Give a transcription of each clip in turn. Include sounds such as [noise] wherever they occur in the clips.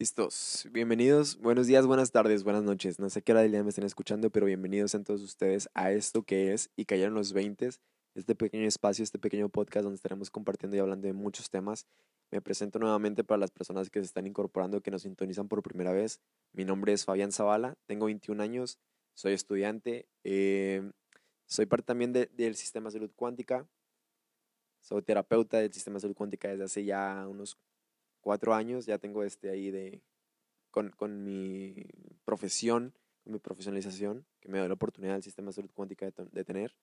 Listos. Bienvenidos. Buenos días, buenas tardes, buenas noches. No sé qué hora del día me estén escuchando, pero bienvenidos a todos ustedes a esto que es Y Cayeron los 20, este pequeño espacio, este pequeño podcast donde estaremos compartiendo y hablando de muchos temas. Me presento nuevamente para las personas que se están incorporando, que nos sintonizan por primera vez. Mi nombre es Fabián Zavala, tengo 21 años, soy estudiante, eh, soy parte también del sistema de salud cuántica, soy terapeuta del sistema de salud cuántica desde hace ya unos cuatro años, ya tengo este ahí de, con, con mi profesión, con mi profesionalización, que me da la oportunidad del sistema de salud cuántica de, de, tener.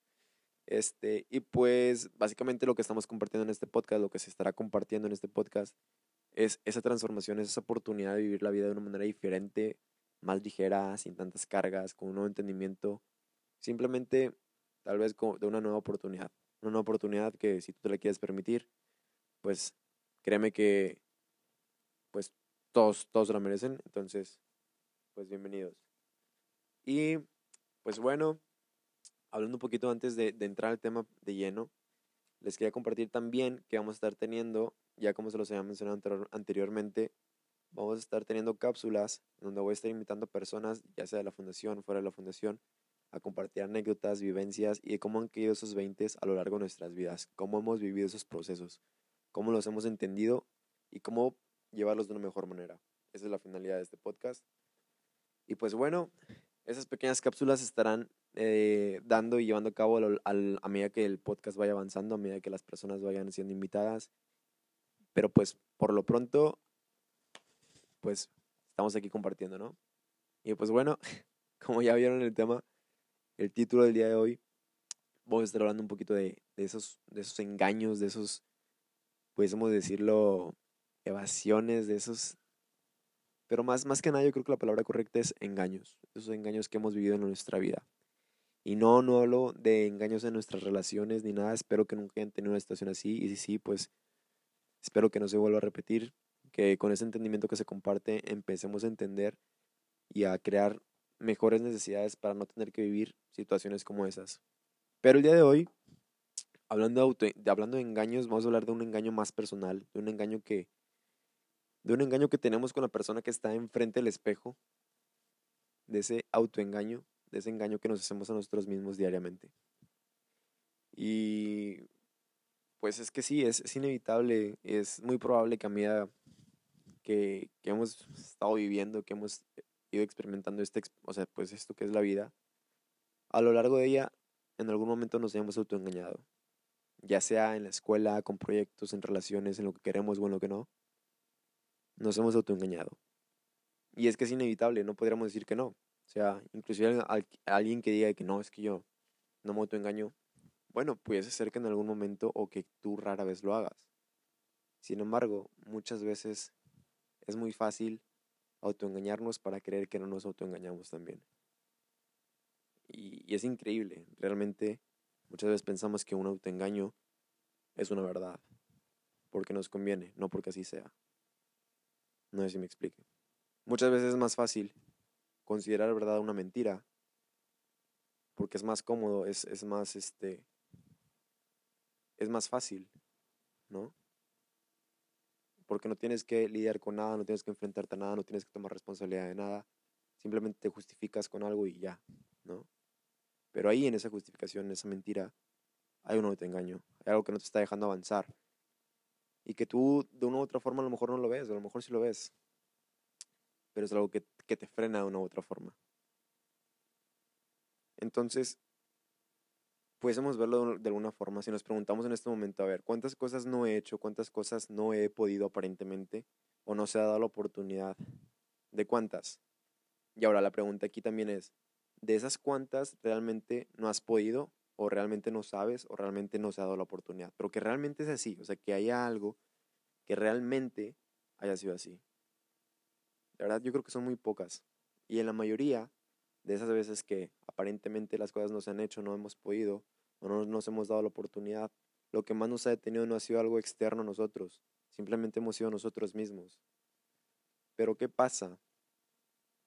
Este, y pues básicamente lo que estamos compartiendo en este podcast, lo que se estará compartiendo en este podcast, es esa transformación, es esa oportunidad de vivir la vida de una manera diferente, más ligera, sin tantas cargas, con un nuevo entendimiento, simplemente tal vez de una nueva oportunidad. Una nueva oportunidad que si tú te la quieres permitir, pues créeme que pues todos, todos lo merecen. Entonces, pues bienvenidos. Y pues bueno, hablando un poquito antes de, entrar al tema de lleno, les quería compartir también que vamos a estar teniendo, ya como se los había mencionado anteriormente, vamos a estar teniendo cápsulas donde voy a estar invitando personas, ya sea de la fundación, fuera de la fundación, a compartir anécdotas, vivencias y de cómo han caído esos 20 a lo largo de nuestras vidas, cómo hemos vivido esos procesos, cómo los hemos entendido y cómo llevarlos de una mejor manera. Esa es la finalidad de este podcast. Y pues bueno, esas pequeñas cápsulas estarán eh, dando y llevando a cabo a medida que el podcast vaya avanzando, a medida que las personas vayan siendo invitadas. Pero pues por lo pronto, pues estamos aquí compartiendo, ¿no? Y pues bueno, [laughs] como ya vieron el tema, el título del día de hoy, voy a estar hablando un poquito de, de esos, de esos engaños, de esos, podemos decirlo, evasiones, de esos... Pero más, más que nada yo creo que la palabra correcta es engaños, esos engaños que hemos vivido en nuestra vida. Y no, no hablo de engaños en nuestras relaciones ni nada, espero que nunca hayan tenido una situación así y si sí, pues espero que no se vuelva a repetir, que con ese entendimiento que se comparte empecemos a entender y a crear mejores necesidades para no tener que vivir situaciones como esas. Pero el día de hoy, hablando de, hablando de engaños, vamos a hablar de un engaño más personal, de un engaño que, de un engaño que tenemos con la persona que está enfrente del espejo, de ese autoengaño, de ese engaño que nos hacemos a nosotros mismos diariamente. Y pues es que sí, es, inevitable, es muy probable que a medida que, que, hemos estado viviendo, que hemos ido experimentando este, o sea, pues esto que es la vida, a lo largo de ella, en algún momento nos hemos autoengañado, ya sea en la escuela, con proyectos, en relaciones, en lo que queremos o en lo que no nos hemos autoengañado. Y es que es inevitable, no podríamos decir que no. O sea, inclusive alguien que diga que no, es que yo no me autoengaño, bueno, puede ser que en algún momento o que tú rara vez lo hagas. Sin embargo, muchas veces es muy fácil autoengañarnos para creer que no nos autoengañamos también. Y, y es increíble, realmente muchas veces pensamos que un autoengaño es una verdad, porque nos conviene, no porque así sea. No sé si me explique. Muchas veces es más fácil considerar verdad una mentira porque es más cómodo, es, es más este es más fácil, ¿no? Porque no tienes que lidiar con nada, no tienes que enfrentarte a nada, no tienes que tomar responsabilidad de nada, simplemente te justificas con algo y ya, ¿no? Pero ahí en esa justificación, en esa mentira, hay un autoengaño, hay algo que no te está dejando avanzar, y que tú de una u otra forma a lo mejor no lo ves, a lo mejor sí lo ves, pero es algo que, que te frena de una u otra forma. Entonces, pudiésemos verlo de alguna forma si nos preguntamos en este momento, a ver, ¿cuántas cosas no he hecho? ¿Cuántas cosas no he podido aparentemente? ¿O no se ha dado la oportunidad? ¿De cuántas? Y ahora la pregunta aquí también es, ¿de esas cuántas realmente no has podido o realmente no sabes o realmente no se ha dado la oportunidad. Pero que realmente es así, o sea, que haya algo que realmente haya sido así. La verdad, yo creo que son muy pocas. Y en la mayoría de esas veces que aparentemente las cosas no se han hecho, no hemos podido o no nos hemos dado la oportunidad, lo que más nos ha detenido no ha sido algo externo a nosotros, simplemente hemos sido nosotros mismos. Pero ¿qué pasa?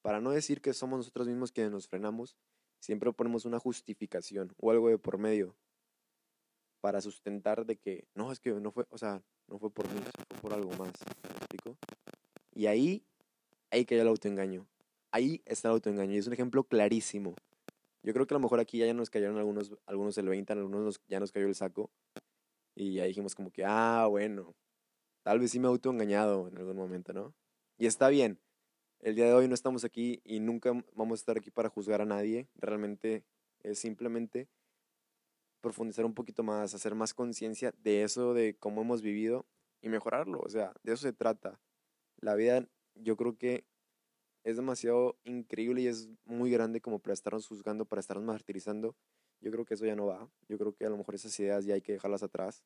Para no decir que somos nosotros mismos quienes nos frenamos, siempre ponemos una justificación o algo de por medio para sustentar de que no, es que no fue, o sea, no fue por mí, fue por algo más. ¿Me explico? Y ahí ahí cayó el autoengaño. Ahí está el autoengaño y es un ejemplo clarísimo. Yo creo que a lo mejor aquí ya nos cayeron algunos, algunos el 20, algunos ya nos cayó el saco. Y ya dijimos como que, ah, bueno, tal vez sí me autoengañado en algún momento, ¿no? Y está bien. El día de hoy no estamos aquí y nunca vamos a estar aquí para juzgar a nadie. Realmente es simplemente profundizar un poquito más, hacer más conciencia de eso, de cómo hemos vivido y mejorarlo. O sea, de eso se trata. La vida yo creo que es demasiado increíble y es muy grande como para estarnos juzgando, para estarnos martirizando. Yo creo que eso ya no va. Yo creo que a lo mejor esas ideas ya hay que dejarlas atrás.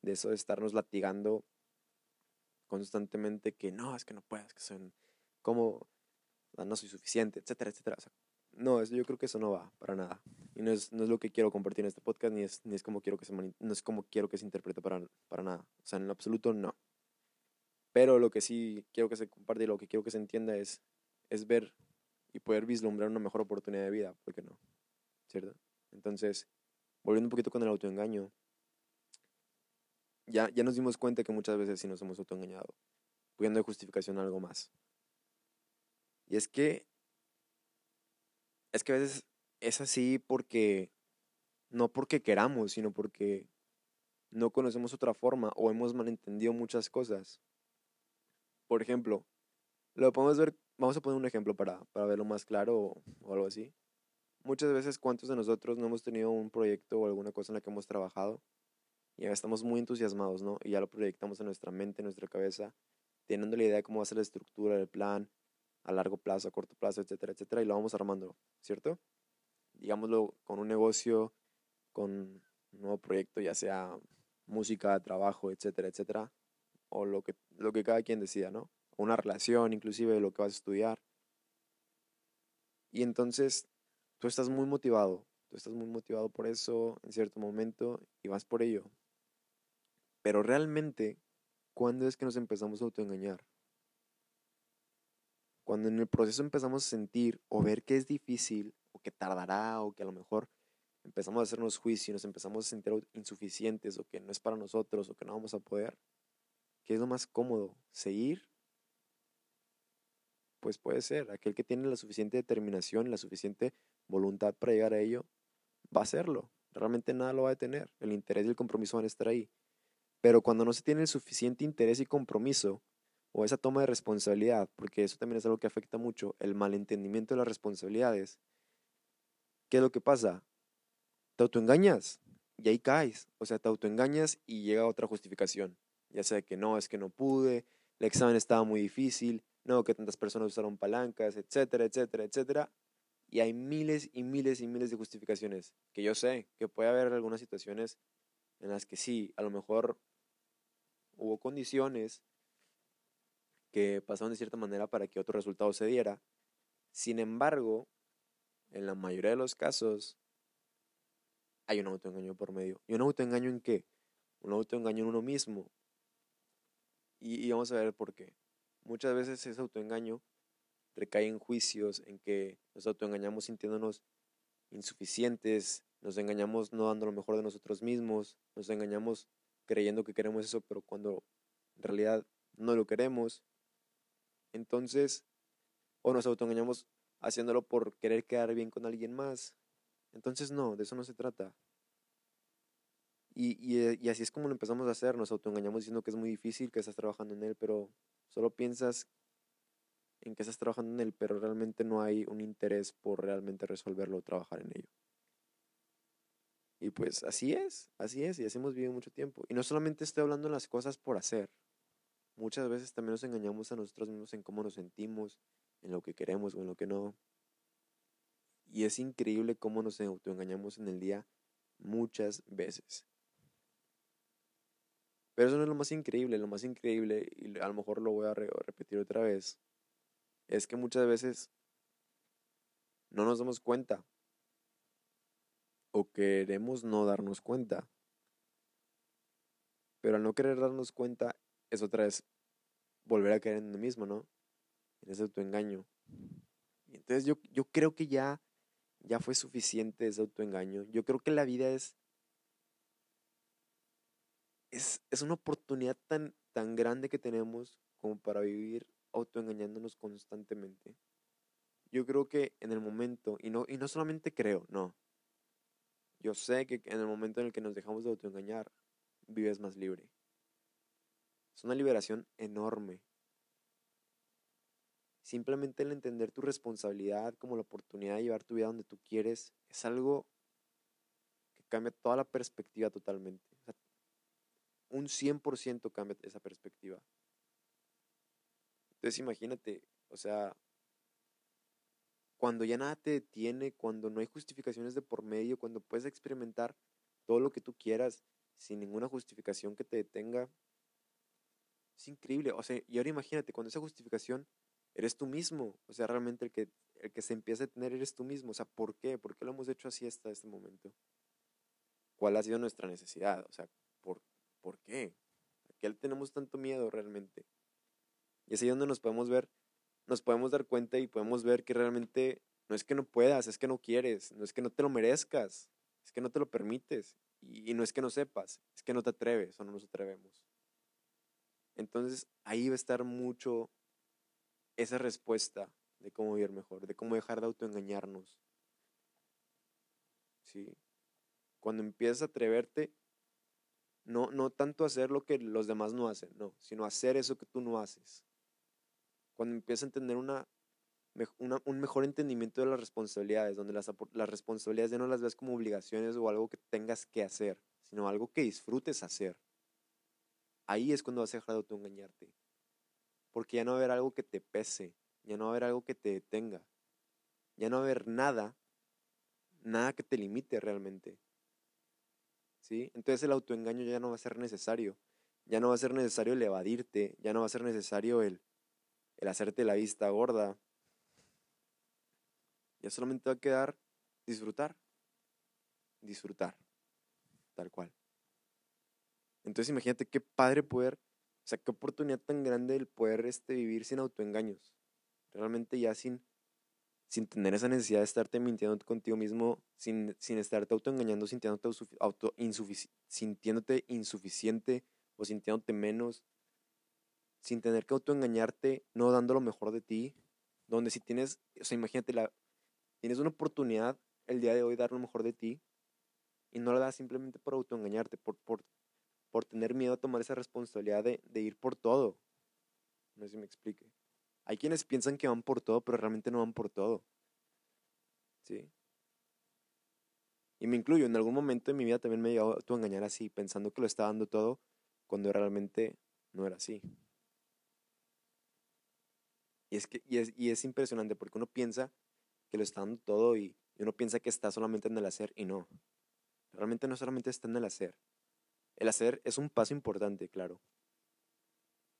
De eso de estarnos latigando constantemente que no, es que no puedas, que son como no soy suficiente, etcétera, etcétera. no, eso, yo creo que eso no va para nada. Y no es, no es lo que quiero compartir en este podcast, ni es, ni es como quiero que se no es como quiero que se interprete para, para nada. O sea, en lo absoluto no. Pero lo que sí quiero que se comparte y lo que quiero que se entienda es, es ver y poder vislumbrar una mejor oportunidad de vida, ¿por qué no? ¿Cierto? Entonces, volviendo un poquito con el autoengaño, ya, ya nos dimos cuenta que muchas veces sí nos hemos autoengañado, poniendo de justificación algo más. Y es que, es que a veces es así porque, no porque queramos, sino porque no conocemos otra forma o hemos malentendido muchas cosas. Por ejemplo, lo podemos ver, vamos a poner un ejemplo para, para verlo más claro o, algo así. Muchas veces, ¿cuántos de nosotros no hemos tenido un proyecto o alguna cosa en la que hemos trabajado? Y ya estamos muy entusiasmados, ¿no? Y ya lo proyectamos en nuestra mente, en nuestra cabeza, teniendo la idea de cómo va a ser la estructura, el plan, a largo plazo, a corto plazo, etcétera, etcétera, y lo vamos armando, ¿cierto? Digámoslo con un negocio, con un nuevo proyecto, ya sea música, trabajo, etcétera, etcétera, o lo que, lo que cada quien decida, ¿no? Una relación, inclusive, lo que vas a estudiar. Y entonces tú estás muy motivado, tú estás muy motivado por eso en cierto momento y vas por ello. Pero realmente, ¿cuándo es que nos empezamos a autoengañar? Cuando en el proceso empezamos a sentir o ver que es difícil o que tardará o que a lo mejor empezamos a hacernos juicio y nos empezamos a sentir insuficientes o que no es para nosotros o que no vamos a poder, ¿Qué es lo más cómodo? ¿Seguir? Pues puede ser. Aquel que tiene la suficiente determinación, la suficiente voluntad para llegar a ello, va a hacerlo. Realmente nada lo va a detener. El interés y el compromiso van a estar ahí. Pero cuando no se tiene el suficiente interés y compromiso, o esa toma de responsabilidad, porque eso también es algo que afecta mucho, el malentendimiento de las responsabilidades, ¿qué es lo que pasa? Te autoengañas y ahí caes. O sea, te autoengañas y llega otra justificación ya sea que no, es que no pude, el examen estaba muy difícil, no, que tantas personas usaron palancas, etcétera, etcétera, etcétera. Y hay miles y miles y miles de justificaciones, que yo sé que puede haber algunas situaciones en las que sí, a lo mejor hubo condiciones que pasaron de cierta manera para que otro resultado se diera. Sin embargo, en la mayoría de los casos, hay un autoengaño por medio. ¿Y un autoengaño en qué? Un autoengaño en uno mismo, y, vamos a ver por qué. Muchas veces ese autoengaño recae en juicios, en que nos autoengañamos sintiéndonos insuficientes, nos engañamos no dando lo mejor de nosotros mismos, nos engañamos creyendo que queremos eso, pero cuando en realidad no lo queremos. Entonces, o nos autoengañamos haciéndolo por querer quedar bien con alguien más. Entonces, no, de eso no se trata. Y, eh, y, así es como lo empezamos a hacer, nos autoengañamos diciendo que es muy difícil, que estás trabajando en él, pero solo piensas en que estás trabajando en él, pero realmente no hay un interés por realmente resolverlo o trabajar en ello. Y pues así es, así es, y así hemos vivido mucho tiempo. Y no solamente estoy hablando de las cosas por hacer, muchas veces también nos engañamos a nosotros mismos en cómo nos sentimos, en lo que queremos o en lo que no. Y es increíble cómo nos autoengañamos en el día muchas veces. Pero eso no es lo más increíble, lo más increíble, y a lo mejor lo voy a repetir otra vez, es que muchas veces no nos damos cuenta o queremos no darnos cuenta. Pero al no querer darnos cuenta es otra vez volver a caer en lo mismo, ¿no? En ese autoengaño. Y entonces yo, yo creo que ya, ya fue suficiente ese autoengaño. Yo creo que la vida es es, una oportunidad tan, tan grande que tenemos como para vivir autoengañándonos constantemente. Yo creo que en el momento, y no, y no solamente creo, no. Yo sé que en el momento en el que nos dejamos de autoengañar, vives más libre. Es una liberación enorme. Simplemente el entender tu responsabilidad como la oportunidad de llevar tu vida donde tú quieres es algo que cambia toda la perspectiva totalmente. un 100% cambia esa perspectiva. Entonces imagínate, o sea, cuando ya nada te detiene, cuando no hay justificaciones de por medio, cuando puedes experimentar todo lo que tú quieras sin ninguna justificación que te detenga, es increíble. O sea, y ahora imagínate, cuando esa justificación eres tú mismo, o sea, realmente el que, el que se empieza a tener eres tú mismo. O sea, ¿por qué? ¿Por qué lo hemos hecho así hasta este momento? ¿Cuál ha sido nuestra necesidad? O sea, ¿por, ¿por qué? ¿A qué tenemos tanto miedo realmente? Y es ahí donde nos podemos ver, nos podemos dar cuenta y podemos ver que realmente no es que no puedas, es que no quieres, no es que no te lo merezcas, es que no te lo permites. Y, no es que no sepas, es que no te atreves o no nos atrevemos. Entonces ahí va a estar mucho esa respuesta de cómo vivir mejor, de cómo dejar de autoengañarnos. ¿Sí? Cuando empiezas a atreverte, no, no tanto hacer lo que los demás no hacen, no, sino hacer eso que tú no haces cuando empiezas a tener una, un mejor entendimiento de las responsabilidades, donde las, las responsabilidades ya no las ves como obligaciones o algo que tengas que hacer, sino algo que disfrutes hacer. Ahí es cuando vas a dejar de autoengañarte. Porque ya no va a haber algo que te pese, ya no va a haber algo que te detenga, ya no va a haber nada, nada que te limite realmente. ¿Sí? Entonces el autoengaño ya no va a ser necesario. Ya no va a ser necesario el evadirte, ya no va a ser necesario el, el hacerte la vista gorda. Ya solamente va a quedar disfrutar. Disfrutar. Tal cual. Entonces imagínate qué padre poder, o sea, qué oportunidad tan grande el poder este, vivir sin autoengaños. Realmente ya sin, sin tener esa necesidad de estarte mintiendo contigo mismo, sin, sin estarte autoengañando, sintiéndote, auto, insuficiente o sintiéndote menos, sin tener que autoengañarte, no dando lo mejor de ti, donde si tienes, o sea, imagínate, la, tienes una oportunidad el día de hoy dar lo mejor de ti y no la das simplemente por autoengañarte, por, por tener miedo a tomar esa responsabilidad de, ir por todo. No sé si me explique. Hay quienes piensan que van por todo, pero realmente no van por todo. ¿Sí? Y me incluyo, en algún momento de mi vida también me llegado a autoengañar así, pensando que lo estaba dando todo, cuando realmente no era así. Y es, que, y es, y es impresionante porque uno piensa que lo está dando todo y, uno piensa que está solamente en el hacer y no. Realmente no solamente está en el hacer. El hacer es un paso importante, claro.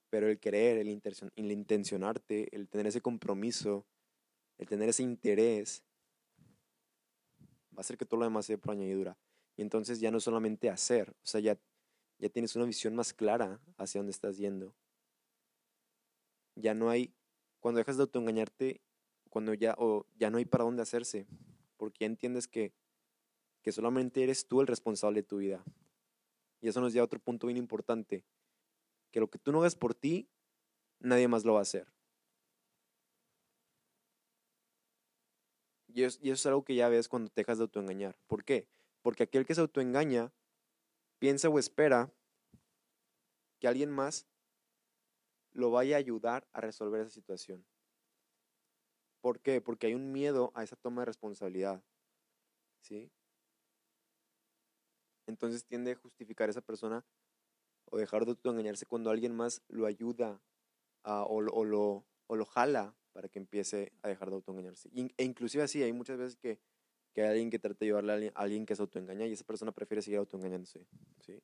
Pero el querer, el, intencionarte, el tener ese compromiso, el tener ese interés, va a hacer que todo lo demás sea por añadidura. Y entonces ya no solamente hacer, o sea, ya, ya tienes una visión más clara hacia dónde estás yendo. Ya no hay cuando dejas de autoengañarte, cuando ya, o ya no hay para dónde hacerse, porque ya entiendes que, que solamente eres tú el responsable de tu vida. Y eso nos lleva a otro punto bien importante, que lo que tú no hagas por ti, nadie más lo va a hacer. Y eso, es algo que ya ves cuando te dejas de autoengañar. ¿Por qué? Porque aquel que se autoengaña piensa o espera que alguien más lo vaya a ayudar a resolver esa situación. ¿Por qué? Porque hay un miedo a esa toma de responsabilidad. ¿Sí? Entonces tiende a justificar a esa persona o dejar de engañarse cuando alguien más lo ayuda o, lo, o lo jala para que empiece a dejar de autoengañarse. E inclusive así, hay muchas veces que, que hay alguien que trata de ayudarle a alguien, que se autoengaña y esa persona prefiere seguir autoengañándose. ¿sí?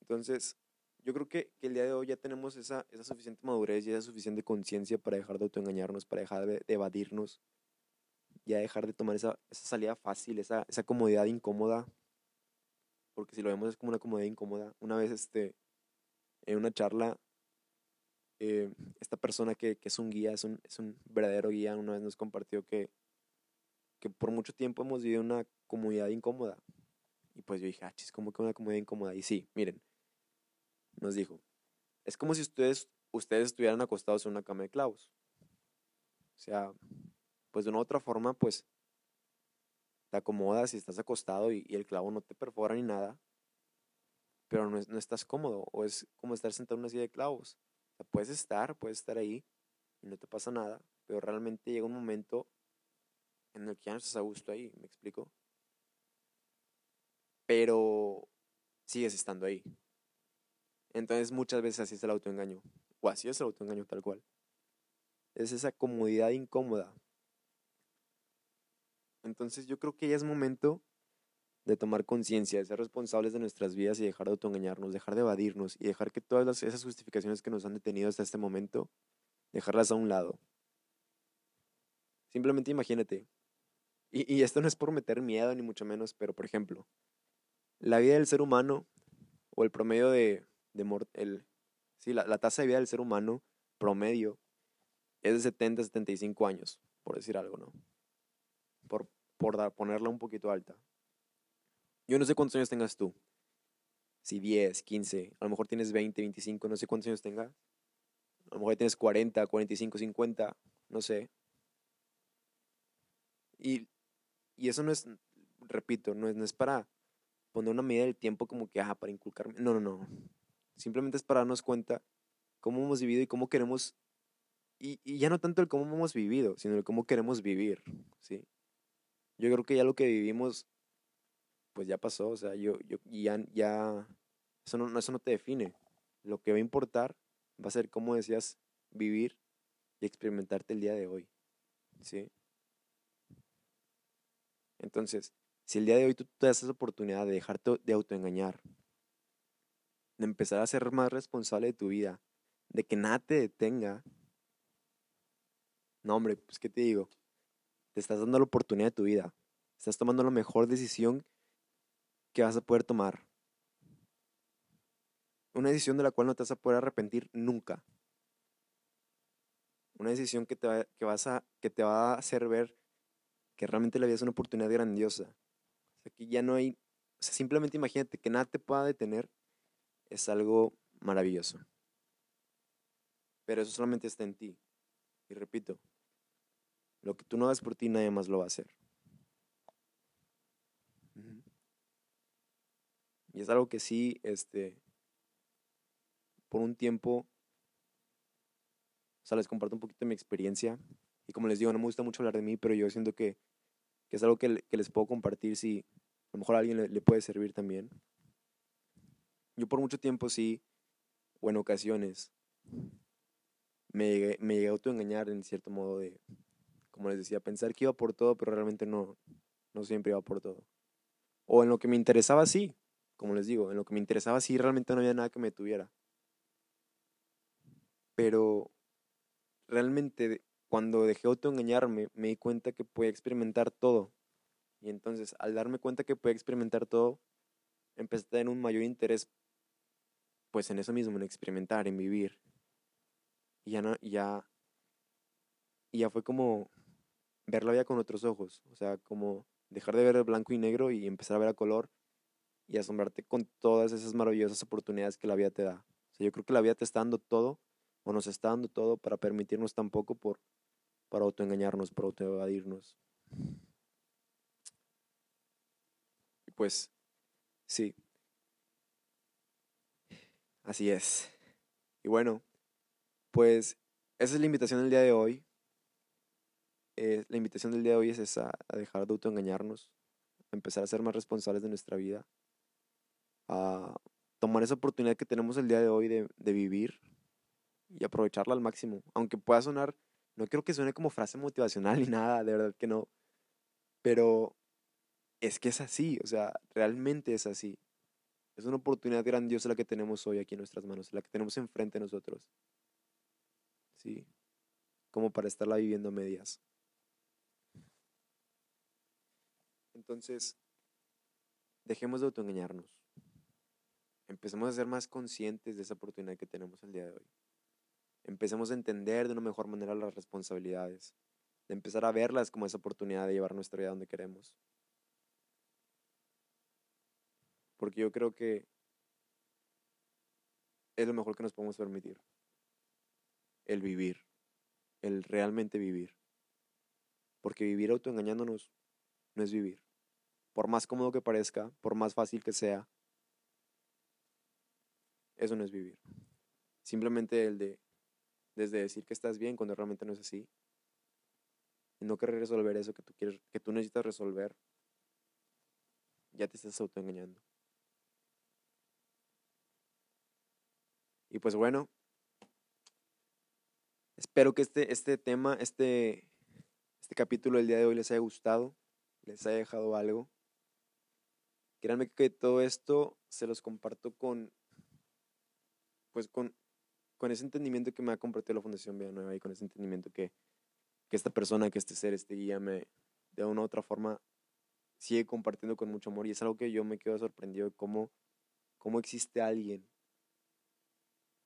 Entonces, yo creo que, el día de hoy ya tenemos esa, esa suficiente madurez y esa suficiente conciencia para dejar de autoengañarnos, para dejar de, evadirnos, ya dejar de tomar esa, esa salida fácil, esa, esa comodidad incómoda, porque si lo vemos es como una comodidad incómoda. Una vez este, en una charla, eh, esta persona que, que, es un guía, es un, es un verdadero guía, una vez nos compartió que, que por mucho tiempo hemos vivido una comodidad incómoda. Y pues yo dije, ah, chis, ¿cómo que una comodidad incómoda? Y sí, miren, nos dijo, es como si ustedes ustedes estuvieran acostados en una cama de clavos. O sea, pues de una u otra forma, pues te acomodas y estás acostado y, el clavo no te perfora ni nada, pero no, no, estás cómodo, o es como estar sentado en una silla de clavos. O sea, puedes estar, puedes estar ahí y no te pasa nada, pero realmente llega un momento en el que ya no estás a gusto ahí, ¿me explico? Pero sigues estando ahí. Entonces muchas veces así es el autoengaño, o así es el autoengaño tal cual. Es esa comodidad incómoda. Entonces yo creo que ya es momento de tomar conciencia, de ser responsables de nuestras vidas y dejar de autoengañarnos, dejar de evadirnos y dejar que todas esas justificaciones que nos han detenido hasta este momento, dejarlas a un lado. Simplemente imagínate, y, esto no es por meter miedo ni mucho menos, pero por ejemplo, la vida del ser humano o el promedio de, de el, sí, la, la, tasa de vida del ser humano promedio es de 70 a 75 años, por decir algo, ¿no? Por, por dar, ponerla un poquito alta. Yo no sé cuántos años tengas tú. Si 10, 15, a lo mejor tienes 20, 25, no sé cuántos años tengas. A lo mejor tienes 40, 45, 50, no sé. Y, y eso no es, repito, no es, no es para poner una medida del tiempo como que, ah, para inculcarme. No, no, no. Simplemente es para darnos cuenta cómo hemos vivido y cómo queremos, y, y ya no tanto el cómo hemos vivido, sino el cómo queremos vivir, ¿sí? Yo creo que ya lo que vivimos, pues ya pasó, o sea, yo, yo ya, ya, eso no, eso no te define. Lo que va a importar va a ser cómo decías vivir y experimentarte el día de hoy, ¿sí? Entonces, si el día de hoy tú te das esa oportunidad de dejarte de autoengañar, de empezar a ser más responsable de tu vida, de que nada te detenga, no hombre, pues qué te digo, te estás dando la oportunidad de tu vida, estás tomando la mejor decisión que vas a poder tomar. Una decisión de la cual no te vas a poder arrepentir nunca. Una decisión que te va, que vas a, que te va a hacer ver que realmente la vida es una oportunidad grandiosa. O sea, que ya no hay, o sea, simplemente imagínate que nada te pueda detener, es algo maravilloso. Pero eso solamente está en ti. Y repito, lo que tú no hagas por ti, nadie más lo va a hacer. Y es algo que sí, este, por un tiempo, o sea, les comparto un poquito de mi experiencia. Y como les digo, no me gusta mucho hablar de mí, pero yo siento que, es algo que, les puedo compartir si a lo mejor a alguien le, puede servir también. Yo por mucho tiempo sí, o en ocasiones, me llegué, me llegué a autoengañar en cierto modo de, como les decía, pensar que iba por todo, pero realmente no, no siempre iba por todo. O en lo que me interesaba sí, como les digo, en lo que me interesaba sí realmente no había nada que me tuviera. Pero realmente cuando dejé autoengañarme, me di cuenta que podía experimentar todo. Y entonces, al darme cuenta que podía experimentar todo, empecé a tener un mayor interés, pues en eso mismo, en experimentar, en vivir. Y ya, no, ya, ya fue como ver la vida con otros ojos, o sea, como dejar de ver el blanco y negro y empezar a ver a color y asombrarte con todas esas maravillosas oportunidades que la vida te da. O yo creo que la vida te está dando todo, o nos está dando todo para permitirnos tampoco por para autoengañarnos, para autoevadirnos. Y pues, sí. Así es. Y bueno, pues esa es la invitación del día de hoy. Eh, la invitación del día de hoy es esa, a dejar de autoengañarnos, empezar a ser más responsables de nuestra vida, a tomar esa oportunidad que tenemos el día de hoy de, de vivir y aprovecharla al máximo. Aunque pueda sonar no creo que suene como frase motivacional [laughs] ni nada, de verdad que no. Pero es que es así, o sea, realmente es así. Es una oportunidad grandiosa la que tenemos hoy aquí en nuestras manos, la que tenemos enfrente de nosotros. Sí, como para estarla viviendo a medias. Entonces, dejemos de autoengañarnos. Empecemos a ser más conscientes de esa oportunidad que tenemos el día de hoy empecemos a entender de una mejor manera las responsabilidades, de empezar a verlas como esa oportunidad de llevar nuestra vida donde queremos. Porque yo creo que es lo mejor que nos podemos permitir. el vivir, el realmente vivir. Porque vivir autoengañándonos no es vivir. Por más cómodo que parezca, por más fácil que sea, eso no es vivir. Simplemente el de, desde decir que estás bien cuando realmente no es así, y no querer resolver eso que tú quieres, que tú necesitas resolver, ya te estás autoengañando. Y pues bueno, espero que este, este tema, este, este capítulo del día de hoy les haya gustado, les haya dejado algo. Créanme que todo esto se los comparto con, pues con, con ese entendimiento que me ha compartido la Fundación Nueva y con ese entendimiento que, esta persona, que este ser, este guía me, de una u otra forma, sigue compartiendo con mucho amor. Y es algo que yo me quedo sorprendido de cómo, cómo existe alguien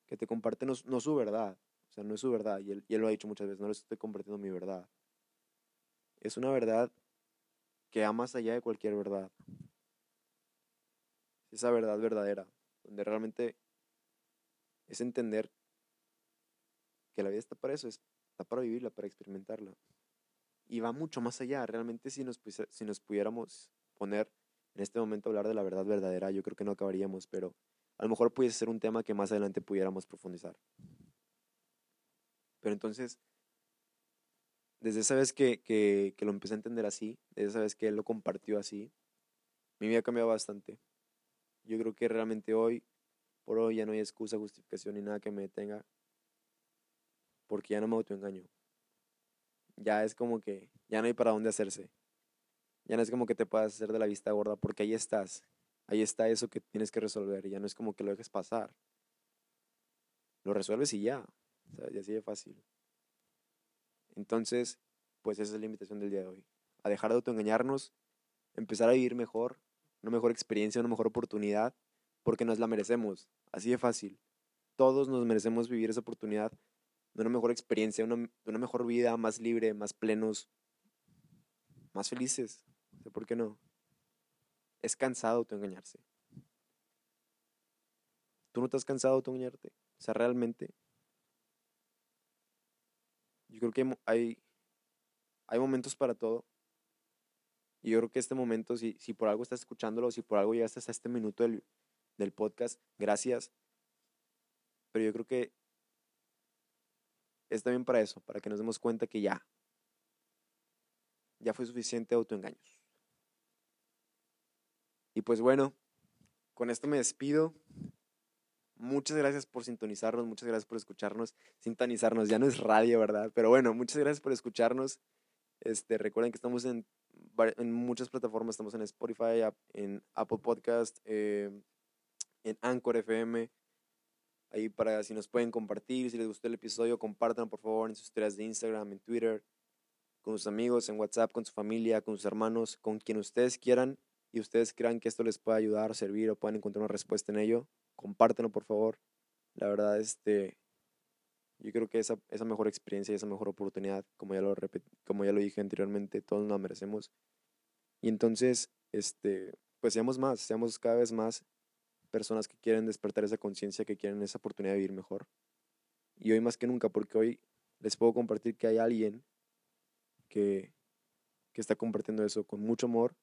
que te comparte no, su verdad, o sea, no es su verdad, y él, lo ha dicho muchas veces, no les estoy compartiendo mi verdad. Es una verdad que va más allá de cualquier verdad. Esa verdad verdadera, donde realmente es entender que la vida está para eso, está para vivirla, para experimentarla. Y va mucho más allá. Realmente si nos, si nos pudiéramos poner en este momento a hablar de la verdad verdadera, yo creo que no acabaríamos, pero a lo mejor pudiese ser un tema que más adelante pudiéramos profundizar. Pero entonces, desde esa vez que, que, que, lo empecé a entender así, desde esa vez que él lo compartió así, mi vida ha cambiado bastante. Yo creo que realmente hoy, por hoy, ya no hay excusa, justificación ni nada que me detenga, porque ya no me autoengaño. Ya es como que ya no hay para dónde hacerse. Ya no es como que te puedas hacer de la vista gorda, porque ahí estás. Ahí está eso que tienes que resolver ya no es como que lo dejes pasar. Lo resuelves y ya. Sea, y así de fácil. Entonces, pues esa es la invitación del día de hoy. A dejar de autoengañarnos, empezar a vivir mejor, una mejor experiencia, una mejor oportunidad, porque nos la merecemos. Así de fácil. Todos nos merecemos vivir esa oportunidad de una mejor experiencia, una, de una mejor vida, más libre, más plenos, más felices. ¿Por qué no? Es cansado autoengañarse. ¿Tú no has cansado de autoengañarte? O sea, realmente. Yo creo que hay, hay momentos para todo. Y yo creo que este momento, si, si por algo estás escuchándolo, si por algo llegaste hasta este minuto del, del podcast, gracias. Pero yo creo que está bien para eso, para que nos demos cuenta que ya, ya fue suficiente autoengaños. Y pues bueno, con esto me despido. Muchas gracias por sintonizarnos, muchas gracias por escucharnos. Sintonizarnos, ya no es radio, ¿verdad? Pero bueno, muchas gracias por escucharnos. Este, recuerden que estamos en, en muchas plataformas, estamos en Spotify, en Apple Podcast, eh, en Anchor FM. Ahí para si nos pueden compartir, si les gustó el episodio, compártanlo por favor en sus historias de Instagram, en Twitter, con sus amigos, en WhatsApp, con su familia, con sus hermanos, con quien ustedes quieran y ustedes crean que esto les puede ayudar, servir o pueden encontrar una respuesta en ello, compártenlo por favor. La verdad, este, yo creo que esa, esa mejor experiencia y esa mejor oportunidad, como ya lo como ya lo dije anteriormente, todos la merecemos. Y entonces, este, pues seamos más, seamos cada vez más personas que quieren despertar esa conciencia, que quieren esa oportunidad de vivir mejor. Y hoy más que nunca, porque hoy les puedo compartir que hay alguien que, que está compartiendo eso con mucho amor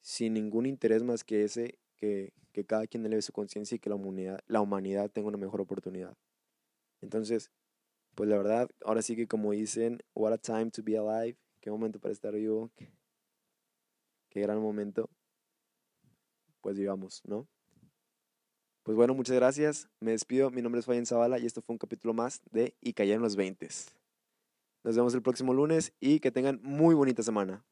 sin ningún interés más que ese, que, que cada quien eleve su conciencia y que la humanidad, la humanidad tenga una mejor oportunidad. Entonces, pues la verdad, ahora sí que como dicen, what a time to be alive, qué momento para estar vivo, qué, gran momento, pues vivamos, ¿no? Pues bueno, muchas gracias, me despido, mi nombre es Fabián Zavala y esto fue un capítulo más de Y cayeron los 20. Nos vemos el próximo lunes y que tengan muy bonita semana.